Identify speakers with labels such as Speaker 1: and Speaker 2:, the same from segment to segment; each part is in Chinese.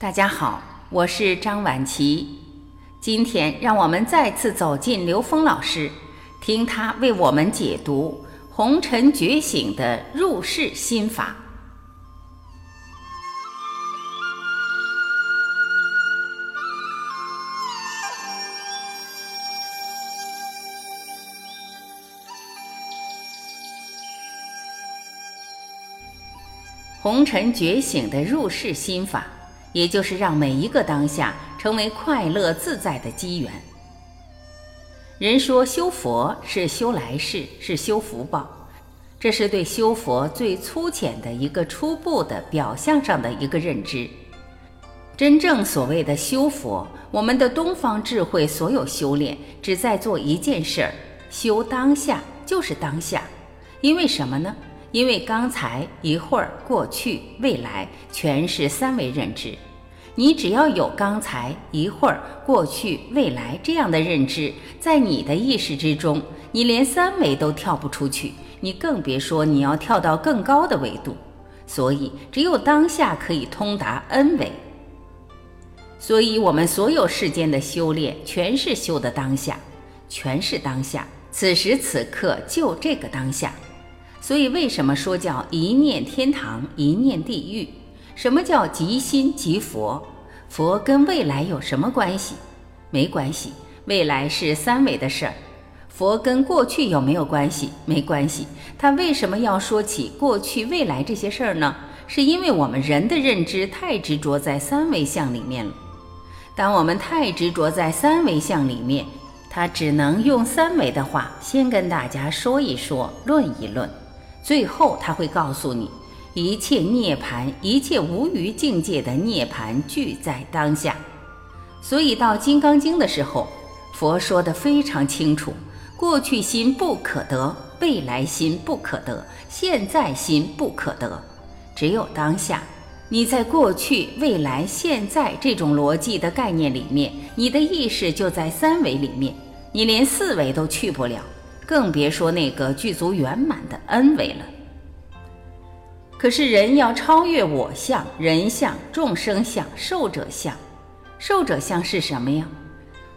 Speaker 1: 大家好，我是张晚琪。今天让我们再次走进刘峰老师，听他为我们解读《红尘觉醒》的入世心法。红尘觉醒的入世心法，也就是让每一个当下成为快乐自在的机缘。人说修佛是修来世，是修福报，这是对修佛最粗浅的一个初步的表象上的一个认知。真正所谓的修佛，我们的东方智慧所有修炼，只在做一件事儿：修当下，就是当下。因为什么呢？因为刚才一会儿、过去、未来，全是三维认知。你只要有刚才一会儿、过去、未来这样的认知，在你的意识之中，你连三维都跳不出去，你更别说你要跳到更高的维度。所以，只有当下可以通达 N 维。所以，我们所有世间的修炼，全是修的当下，全是当下，此时此刻就这个当下。所以，为什么说叫一念天堂，一念地狱？什么叫即心即佛？佛跟未来有什么关系？没关系，未来是三维的事儿。佛跟过去有没有关系？没关系。他为什么要说起过去、未来这些事儿呢？是因为我们人的认知太执着在三维相里面了。当我们太执着在三维相里面，他只能用三维的话先跟大家说一说，论一论。最后他会告诉你，一切涅槃，一切无余境界的涅槃俱在当下。所以到《金刚经》的时候，佛说的非常清楚：过去心不可得，未来心不可得，现在心不可得，只有当下。你在过去、未来、现在这种逻辑的概念里面，你的意识就在三维里面，你连四维都去不了。更别说那个具足圆满的恩维了。可是人要超越我相、人相、众生相、寿者相。寿者相是什么呀？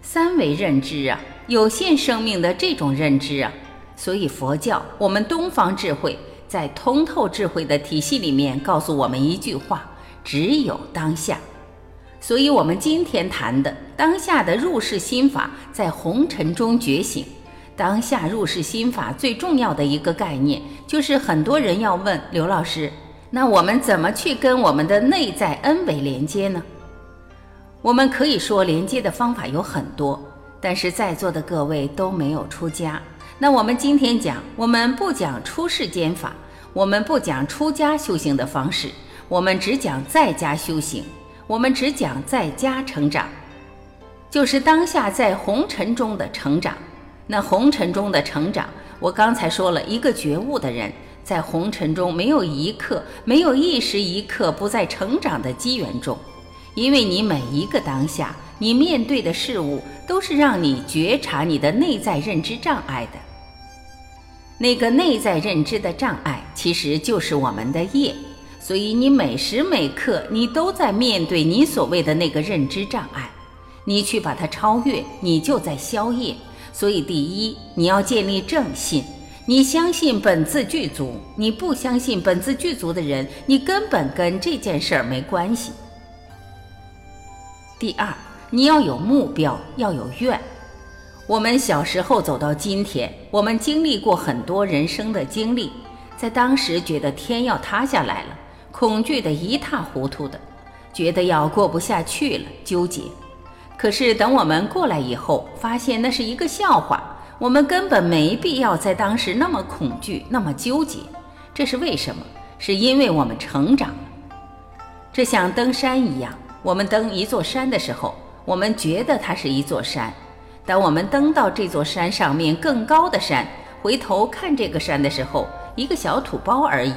Speaker 1: 三维认知啊，有限生命的这种认知啊。所以佛教，我们东方智慧在通透智慧的体系里面告诉我们一句话：只有当下。所以我们今天谈的当下的入世心法，在红尘中觉醒。当下入世心法最重要的一个概念，就是很多人要问刘老师：那我们怎么去跟我们的内在恩维连接呢？我们可以说连接的方法有很多，但是在座的各位都没有出家。那我们今天讲，我们不讲出世间法，我们不讲出家修行的方式，我们只讲在家修行，我们只讲在家成长，就是当下在红尘中的成长。那红尘中的成长，我刚才说了一个觉悟的人，在红尘中没有一刻、没有一时一刻不在成长的机缘中，因为你每一个当下，你面对的事物都是让你觉察你的内在认知障碍的。那个内在认知的障碍，其实就是我们的业，所以你每时每刻你都在面对你所谓的那个认知障碍，你去把它超越，你就在消业。所以，第一，你要建立正信。你相信本自具足，你不相信本自具足的人，你根本跟这件事儿没关系。第二，你要有目标，要有愿。我们小时候走到今天，我们经历过很多人生的经历，在当时觉得天要塌下来了，恐惧的一塌糊涂的，觉得要过不下去了，纠结。可是等我们过来以后，发现那是一个笑话。我们根本没必要在当时那么恐惧、那么纠结。这是为什么？是因为我们成长了。这像登山一样，我们登一座山的时候，我们觉得它是一座山。当我们登到这座山上面更高的山，回头看这个山的时候，一个小土包而已。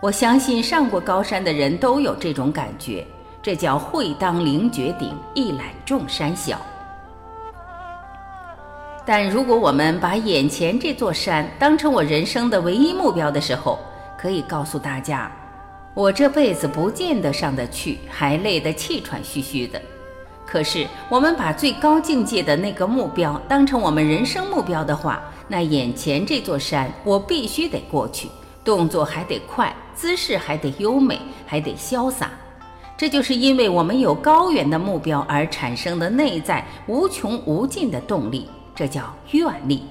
Speaker 1: 我相信上过高山的人都有这种感觉。这叫会当凌绝顶，一览众山小。但如果我们把眼前这座山当成我人生的唯一目标的时候，可以告诉大家，我这辈子不见得上得去，还累得气喘吁吁的。可是，我们把最高境界的那个目标当成我们人生目标的话，那眼前这座山，我必须得过去，动作还得快，姿势还得优美，还得潇洒。这就是因为我们有高远的目标而产生的内在无穷无尽的动力，这叫愿力。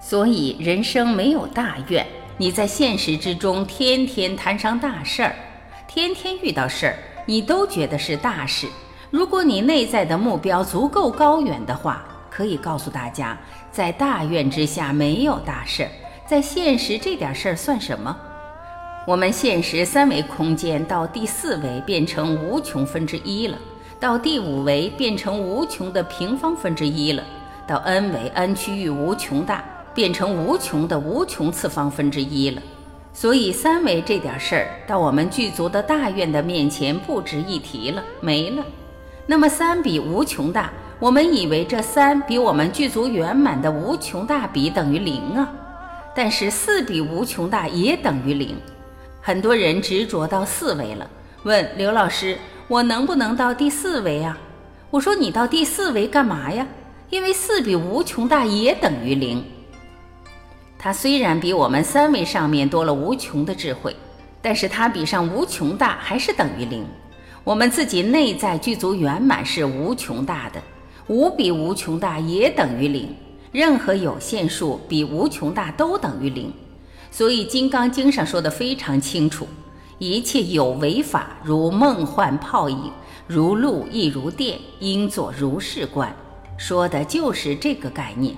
Speaker 1: 所以，人生没有大愿，你在现实之中天天摊上大事儿，天天遇到事儿，你都觉得是大事。如果你内在的目标足够高远的话，可以告诉大家，在大愿之下没有大事儿，在现实这点事儿算什么？我们现实三维空间到第四维变成无穷分之一了，到第五维变成无穷的平方分之一了，到 n 维 n 区域无穷大。变成无穷的无穷次方分之一了，所以三维这点事儿到我们具足的大愿的面前不值一提了，没了。那么三比无穷大，我们以为这三比我们具足圆满的无穷大比等于零啊，但是四比无穷大也等于零。很多人执着到四维了，问刘老师，我能不能到第四维啊？我说你到第四维干嘛呀？因为四比无穷大也等于零。它虽然比我们三维上面多了无穷的智慧，但是它比上无穷大还是等于零。我们自己内在具足圆满是无穷大的，无比无穷大也等于零。任何有限数比无穷大都等于零。所以《金刚经》上说的非常清楚：一切有为法，如梦幻泡影，如露亦如电，应作如是观。说的就是这个概念。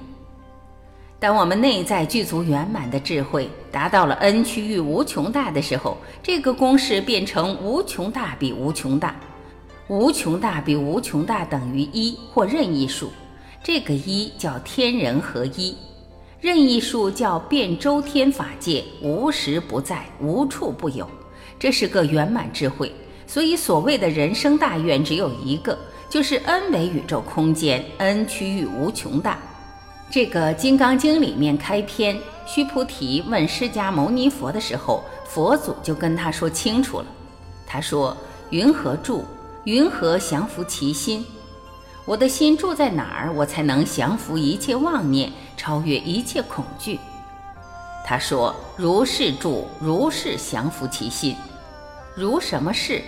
Speaker 1: 当我们内在具足圆满的智慧达到了 n 区域无穷大的时候，这个公式变成无穷大比无穷大，无穷大比无穷大等于一或任意数。这个一叫天人合一，任意数叫遍周天法界，无时不在，无处不有。这是个圆满智慧。所以所谓的人生大愿只有一个，就是 n 维宇宙空间，n 区域无穷大。这个《金刚经》里面开篇，须菩提问释迦牟尼佛的时候，佛祖就跟他说清楚了。他说：“云何住？云何降伏其心？我的心住在哪儿，我才能降服一切妄念，超越一切恐惧？”他说：“如是住，如是降服其心。如什么事？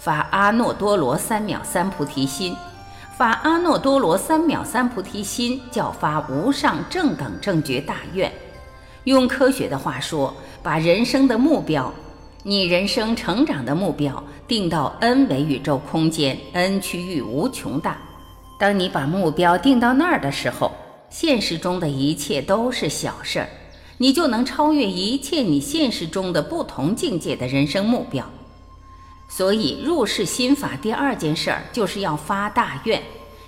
Speaker 1: 发阿耨多罗三藐三菩提心。”发阿耨多罗三藐三菩提心，叫发无上正等正觉大愿。用科学的话说，把人生的目标，你人生成长的目标定到 n 维宇宙空间，n 区域无穷大。当你把目标定到那儿的时候，现实中的一切都是小事儿，你就能超越一切你现实中的不同境界的人生目标。所以入世心法第二件事儿就是要发大愿。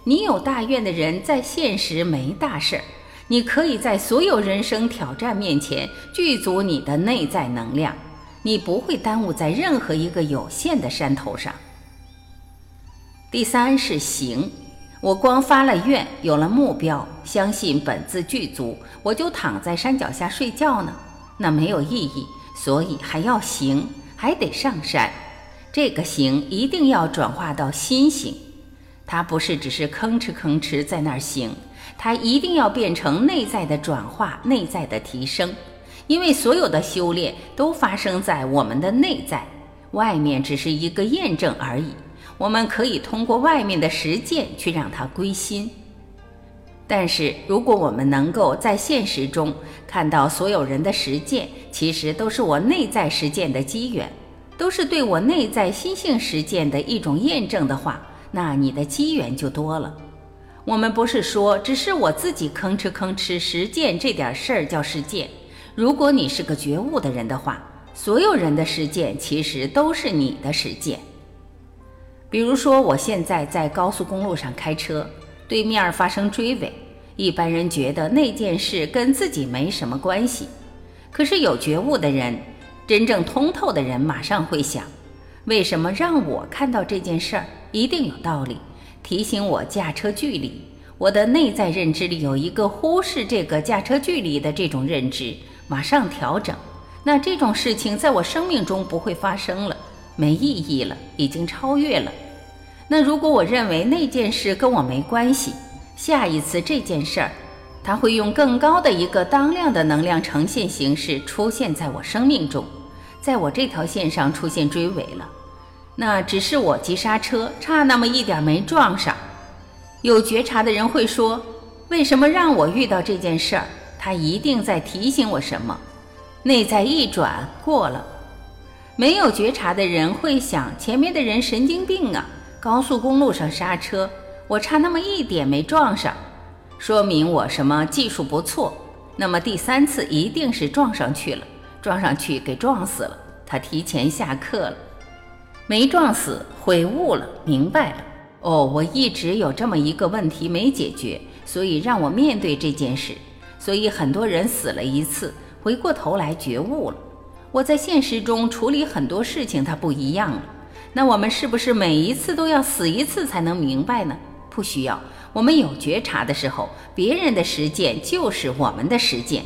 Speaker 1: 你有大愿的人，在现实没大事儿，你可以在所有人生挑战面前具足你的内在能量，你不会耽误在任何一个有限的山头上。第三是行，我光发了愿，有了目标，相信本自具足，我就躺在山脚下睡觉呢，那没有意义。所以还要行，还得上山。这个行一定要转化到心行，它不是只是吭哧吭哧在那儿行，它一定要变成内在的转化、内在的提升。因为所有的修炼都发生在我们的内在，外面只是一个验证而已。我们可以通过外面的实践去让它归心。但是如果我们能够在现实中看到所有人的实践，其实都是我内在实践的机缘。都是对我内在心性实践的一种验证的话，那你的机缘就多了。我们不是说只是我自己吭哧吭哧实践这点事儿叫实践。如果你是个觉悟的人的话，所有人的实践其实都是你的实践。比如说，我现在在高速公路上开车，对面发生追尾，一般人觉得那件事跟自己没什么关系，可是有觉悟的人。真正通透的人马上会想：为什么让我看到这件事儿？一定有道理，提醒我驾车距离。我的内在认知里有一个忽视这个驾车距离的这种认知，马上调整，那这种事情在我生命中不会发生了，没意义了，已经超越了。那如果我认为那件事跟我没关系，下一次这件事儿，它会用更高的一个当量的能量呈现形式出现在我生命中，在我这条线上出现追尾了。那只是我急刹车差那么一点没撞上。有觉察的人会说：“为什么让我遇到这件事儿？他一定在提醒我什么。”内在一转过了。没有觉察的人会想：前面的人神经病啊！高速公路上刹车，我差那么一点没撞上，说明我什么技术不错。那么第三次一定是撞上去了，撞上去给撞死了。他提前下课了。没撞死，悔悟了，明白了。哦，我一直有这么一个问题没解决，所以让我面对这件事。所以很多人死了一次，回过头来觉悟了。我在现实中处理很多事情，它不一样了。那我们是不是每一次都要死一次才能明白呢？不需要。我们有觉察的时候，别人的实践就是我们的实践。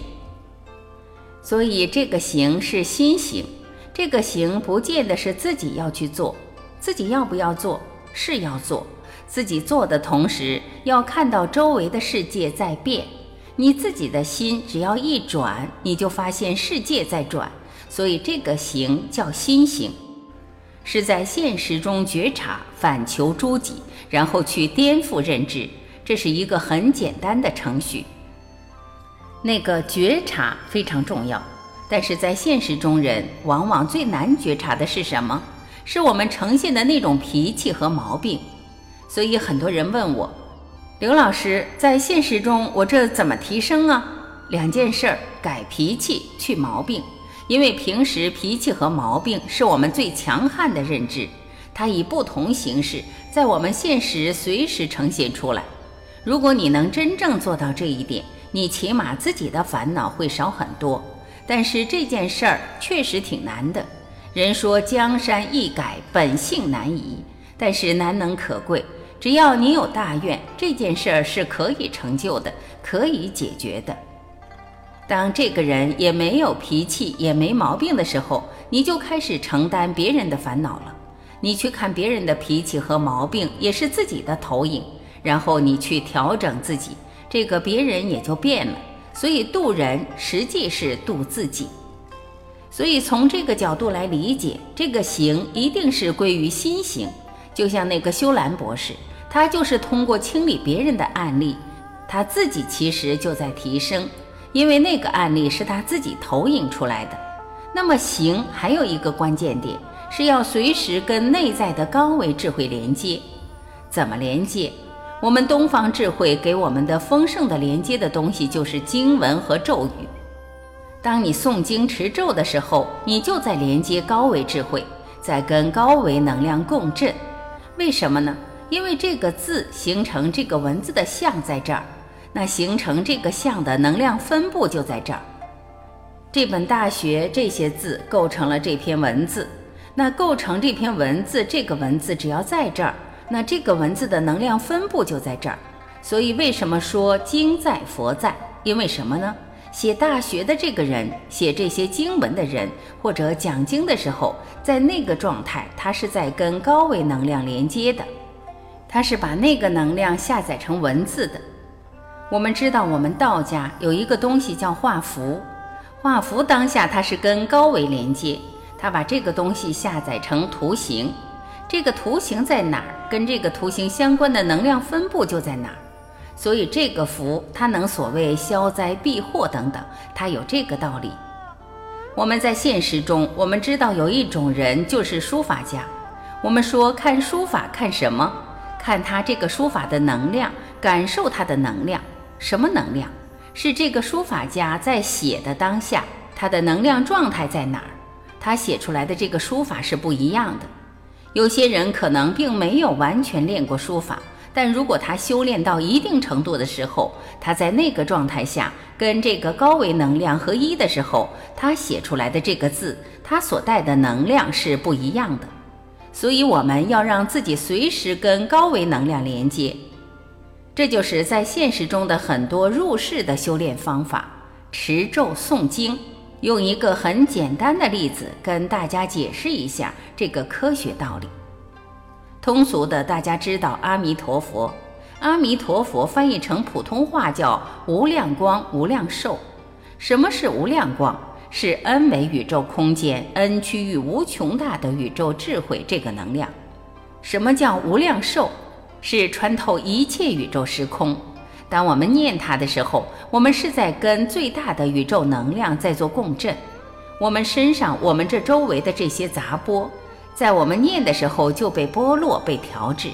Speaker 1: 所以这个行是心行。这个行不见得是自己要去做，自己要不要做是要做，自己做的同时要看到周围的世界在变，你自己的心只要一转，你就发现世界在转，所以这个行叫心行，是在现实中觉察，反求诸己，然后去颠覆认知，这是一个很简单的程序。那个觉察非常重要。但是在现实中，人往往最难觉察的是什么？是我们呈现的那种脾气和毛病。所以很多人问我，刘老师，在现实中我这怎么提升啊？两件事儿：改脾气，去毛病。因为平时脾气和毛病是我们最强悍的认知，它以不同形式在我们现实随时呈现出来。如果你能真正做到这一点，你起码自己的烦恼会少很多。但是这件事儿确实挺难的。人说江山易改，本性难移，但是难能可贵。只要你有大愿，这件事儿是可以成就的，可以解决的。当这个人也没有脾气，也没毛病的时候，你就开始承担别人的烦恼了。你去看别人的脾气和毛病，也是自己的投影，然后你去调整自己，这个别人也就变了。所以渡人实际是渡自己，所以从这个角度来理解，这个行一定是归于心行。就像那个修兰博士，他就是通过清理别人的案例，他自己其实就在提升，因为那个案例是他自己投影出来的。那么行还有一个关键点，是要随时跟内在的高维智慧连接，怎么连接？我们东方智慧给我们的丰盛的连接的东西就是经文和咒语。当你诵经持咒的时候，你就在连接高维智慧，在跟高维能量共振。为什么呢？因为这个字形成这个文字的像在这儿，那形成这个像的能量分布就在这儿。这本大学这些字构成了这篇文字，那构成这篇文字，这个文字只要在这儿。那这个文字的能量分布就在这儿，所以为什么说经在佛在？因为什么呢？写大学的这个人，写这些经文的人，或者讲经的时候，在那个状态，他是在跟高维能量连接的，他是把那个能量下载成文字的。我们知道，我们道家有一个东西叫画符，画符当下它是跟高维连接，它把这个东西下载成图形。这个图形在哪儿？跟这个图形相关的能量分布就在哪儿。所以这个符它能所谓消灾避祸等等，它有这个道理。我们在现实中，我们知道有一种人就是书法家。我们说看书法看什么？看他这个书法的能量，感受他的能量。什么能量？是这个书法家在写的当下，他的能量状态在哪儿？他写出来的这个书法是不一样的。有些人可能并没有完全练过书法，但如果他修炼到一定程度的时候，他在那个状态下跟这个高维能量合一的时候，他写出来的这个字，他所带的能量是不一样的。所以我们要让自己随时跟高维能量连接，这就是在现实中的很多入世的修炼方法：持咒、诵经。用一个很简单的例子跟大家解释一下这个科学道理。通俗的，大家知道阿弥陀佛。阿弥陀佛翻译成普通话叫无量光、无量寿。什么是无量光？是 n 维宇宙空间、n 区域无穷大的宇宙智慧这个能量。什么叫无量寿？是穿透一切宇宙时空。当我们念它的时候，我们是在跟最大的宇宙能量在做共振。我们身上、我们这周围的这些杂波，在我们念的时候就被剥落、被调制。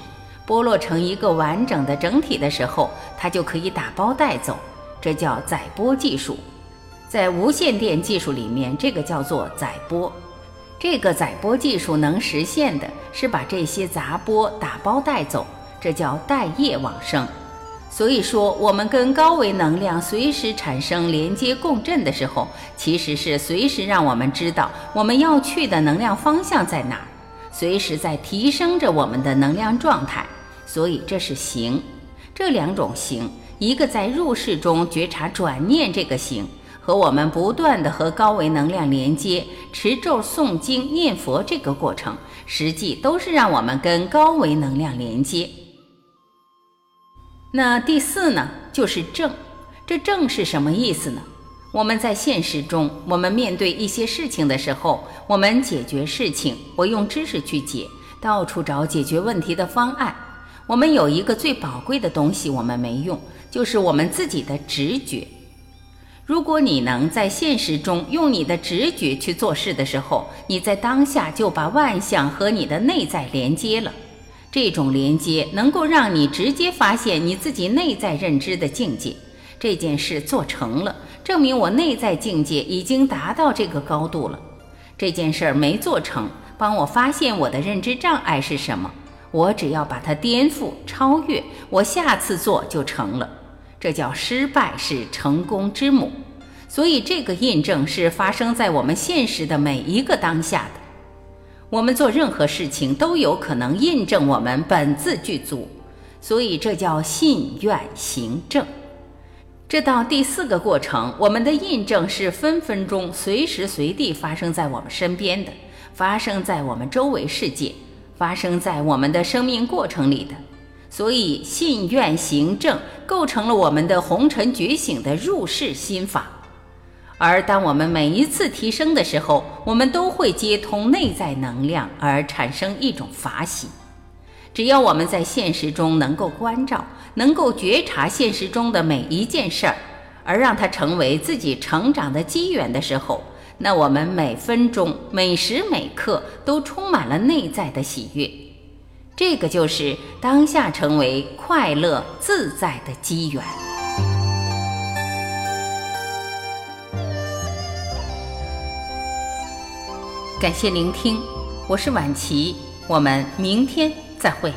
Speaker 1: 剥落成一个完整的整体的时候，它就可以打包带走，这叫载波技术。在无线电技术里面，这个叫做载波。这个载波技术能实现的是把这些杂波打包带走，这叫带业往生。所以说，我们跟高维能量随时产生连接共振的时候，其实是随时让我们知道我们要去的能量方向在哪儿，随时在提升着我们的能量状态。所以这是行，这两种行，一个在入世中觉察转念这个行，和我们不断的和高维能量连接，持咒诵经念佛这个过程，实际都是让我们跟高维能量连接。那第四呢，就是正，这正是什么意思呢？我们在现实中，我们面对一些事情的时候，我们解决事情，我用知识去解，到处找解决问题的方案。我们有一个最宝贵的东西，我们没用，就是我们自己的直觉。如果你能在现实中用你的直觉去做事的时候，你在当下就把万象和你的内在连接了。这种连接能够让你直接发现你自己内在认知的境界。这件事做成了，证明我内在境界已经达到这个高度了。这件事儿没做成，帮我发现我的认知障碍是什么。我只要把它颠覆、超越，我下次做就成了。这叫失败是成功之母。所以这个印证是发生在我们现实的每一个当下的。我们做任何事情都有可能印证我们本自具足。所以这叫信愿行正。这到第四个过程，我们的印证是分分钟、随时随地发生在我们身边的，发生在我们周围世界。发生在我们的生命过程里的，所以信愿行正构成了我们的红尘觉醒的入世心法。而当我们每一次提升的时候，我们都会接通内在能量而产生一种法喜。只要我们在现实中能够关照，能够觉察现实中的每一件事儿，而让它成为自己成长的机缘的时候。那我们每分钟、每时每刻都充满了内在的喜悦，这个就是当下成为快乐自在的机缘。感谢聆听，我是晚琪，我们明天再会。